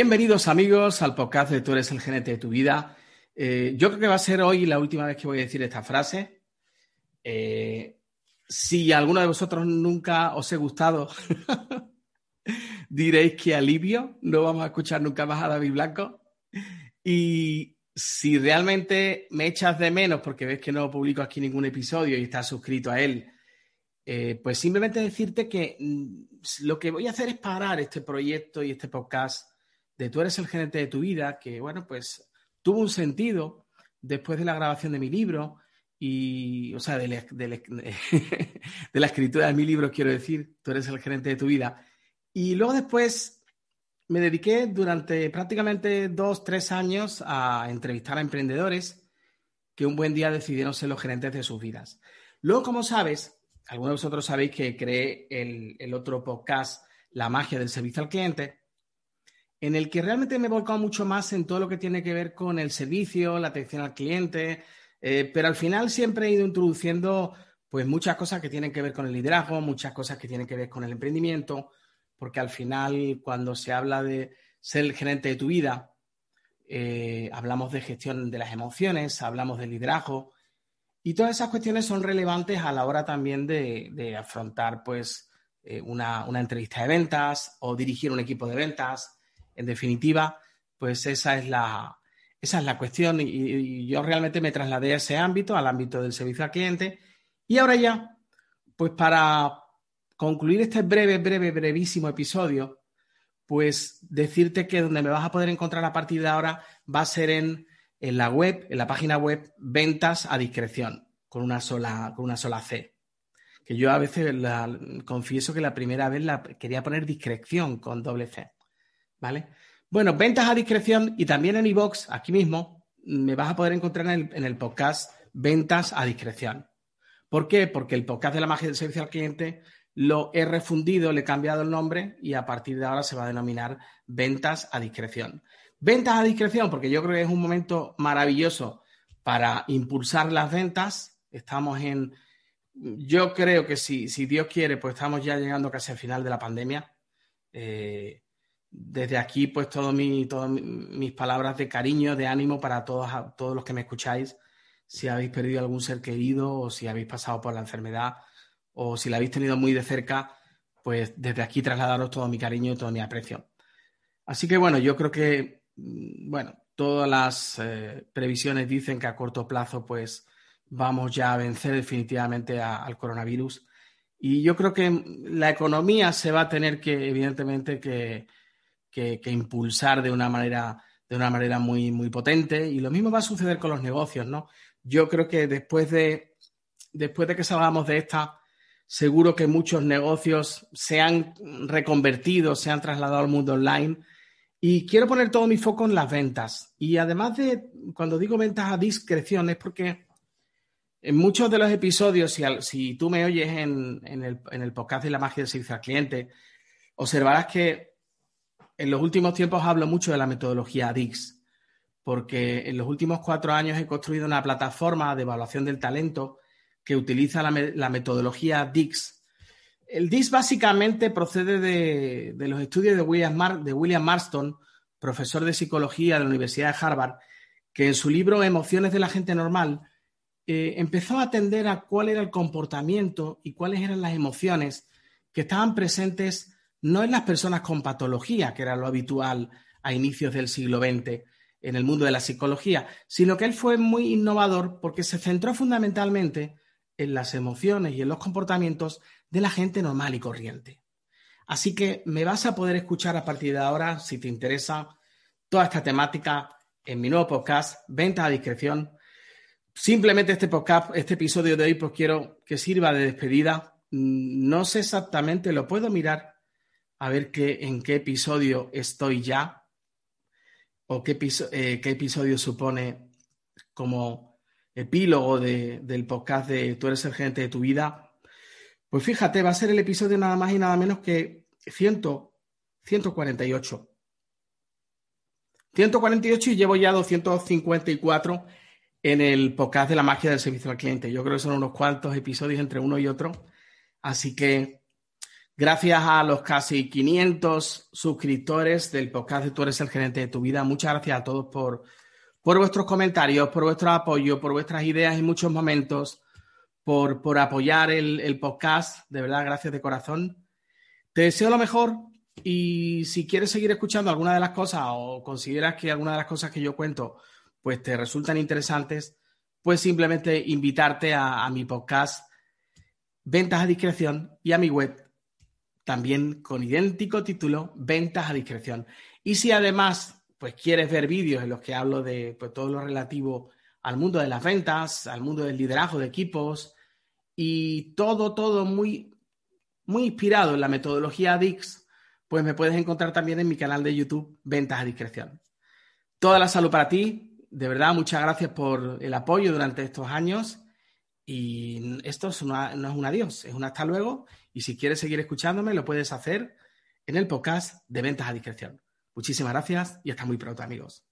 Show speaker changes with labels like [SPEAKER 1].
[SPEAKER 1] Bienvenidos amigos al podcast de Tú eres el genete de tu vida. Eh, yo creo que va a ser hoy la última vez que voy a decir esta frase. Eh, si alguno de vosotros nunca os he gustado, diréis que alivio, no vamos a escuchar nunca más a David Blanco. Y si realmente me echas de menos porque ves que no publico aquí ningún episodio y estás suscrito a él, eh, pues simplemente decirte que mm, lo que voy a hacer es parar este proyecto y este podcast de Tú eres el gerente de tu vida, que bueno, pues tuvo un sentido después de la grabación de mi libro y, o sea, de la, escritura de mi libro, quiero decir, Tú eres el gerente de tu vida. Y luego después me dediqué durante prácticamente dos, tres años a entrevistar a emprendedores que un buen día decidieron ser los gerentes de sus vidas. Luego, como sabes, algunos de vosotros sabéis que creé el, otro podcast, La magia del servicio al cliente, en el que realmente me he volcado mucho más en todo lo que tiene que ver con el servicio, la atención al cliente, eh, pero al final siempre he ido introduciendo pues muchas cosas que tienen que ver con el liderazgo, muchas cosas que tienen que ver con el emprendimiento, porque al final cuando se habla de ser el gerente de tu vida, eh, hablamos de gestión de las emociones, hablamos de liderazgo, y todas esas cuestiones son relevantes a la hora también de, afrontar pues, eh, una, entrevista de ventas o dirigir un equipo de ventas. En definitiva, pues esa es la, esa es la cuestión y, yo realmente me trasladé a ese ámbito, al ámbito del servicio al cliente. Y ahora ya, pues para concluir este breve, breve, brevísimo episodio, pues decirte que donde me vas a poder encontrar a partir de ahora va a ser en en la web, en la página web, ventas a discreción, con una sola, con una sola C. Que yo a veces confieso que la primera vez la quería poner discreción con doble C. ¿Vale? Bueno, ventas a discreción y también en iBox, aquí mismo, me vas a poder encontrar en el, en el podcast Ventas a discreción. ¿Por qué? Porque el podcast de la magia del servicio al cliente lo he refundido, le he cambiado el nombre y a partir de ahora se va a denominar Ventas a discreción. Ventas a discreción, porque yo creo que es un momento maravilloso para impulsar las ventas. Estamos en, yo creo que si, si Dios quiere, pues estamos ya llegando casi al final de la pandemia. Eh, desde aquí, pues todo mi, todas mis palabras de cariño, de ánimo para todos, todos los que me escucháis. Si habéis perdido algún ser querido o si habéis pasado por la enfermedad o si la habéis tenido muy de cerca, pues desde aquí trasladaros todo mi cariño y todo mi aprecio. Así que bueno, yo creo que Mm, bueno, todas las eh, previsiones dicen que a corto plazo, pues vamos ya a vencer definitivamente al coronavirus. Y yo creo que la economía se va a tener que, evidentemente, que, impulsar de una manera, de una manera muy, muy potente. Y lo mismo va a suceder con los negocios, ¿no? Yo creo que después de, después de que salgamos de esta, seguro que muchos negocios se han reconvertido, se han trasladado al mundo online y quiero poner todo mi foco en las ventas. Y además de, cuando digo ventas a discreción, es porque en muchos de los episodios, si, si tú me oyes en, el, en, el, podcast de la magia del servicio al cliente, observarás que en los últimos tiempos hablo mucho de la metodología DIX, porque en los últimos cuatro años he construido una plataforma de evaluación del talento que utiliza la, metodología DIX el DIS básicamente procede de, los estudios de William, Marston, profesor de psicología de la Universidad de Harvard, que en su libro Emociones de la gente normal eh, empezó a atender a cuál era el comportamiento y cuáles eran las emociones que estaban presentes no en las personas con patología, que era lo habitual a inicios del siglo XX en el mundo de la psicología, sino que él fue muy innovador porque se centró fundamentalmente en las emociones y en los comportamientos de la gente normal y corriente. Así que me vas a poder escuchar a partir de ahora, si te interesa, toda esta temática en mi nuevo podcast, Ventas a Discreción. Simplemente este podcast, este episodio de hoy, pues quiero que sirva de despedida. No sé exactamente, lo puedo mirar a ver qué, en qué episodio estoy ya o qué, eh, qué episodio supone como epílogo del podcast de Tú eres el gerente de tu vida. Pues fíjate, va a ser el episodio nada más y nada menos que 100, 148. 148 y llevo ya 254 en el podcast de la magia del servicio al cliente. Yo creo que son unos cuantos episodios entre uno y otro. Así que Gracias a los casi 500 suscriptores del podcast de Tú eres el gerente de tu vida. Muchas gracias a todos por, por vuestros comentarios, por vuestro apoyo, por vuestras ideas en muchos momentos, por, por apoyar el, el podcast. De verdad, gracias de corazón. Te deseo lo mejor y si quieres seguir escuchando alguna de las cosas o consideras que alguna de las cosas que yo cuento pues te resultan interesantes, pues simplemente invitarte a, a mi podcast Ventas a Discreción y a mi web también con idéntico título, Ventas a Discreción. Y si además pues quieres ver vídeos en los que hablo de pues, todo lo relativo al mundo de las ventas, al mundo del liderazgo de equipos y todo, todo muy, muy inspirado en la metodología DIX, pues me puedes encontrar también en mi canal de YouTube Ventas a Discreción. Toda la salud para ti. De verdad, muchas gracias por el apoyo durante estos años. Y esto no es un adiós, es un hasta luego. Y si quieres seguir escuchándome, lo puedes hacer en el podcast de Ventas a Discreción. Muchísimas gracias y hasta muy pronto, amigos.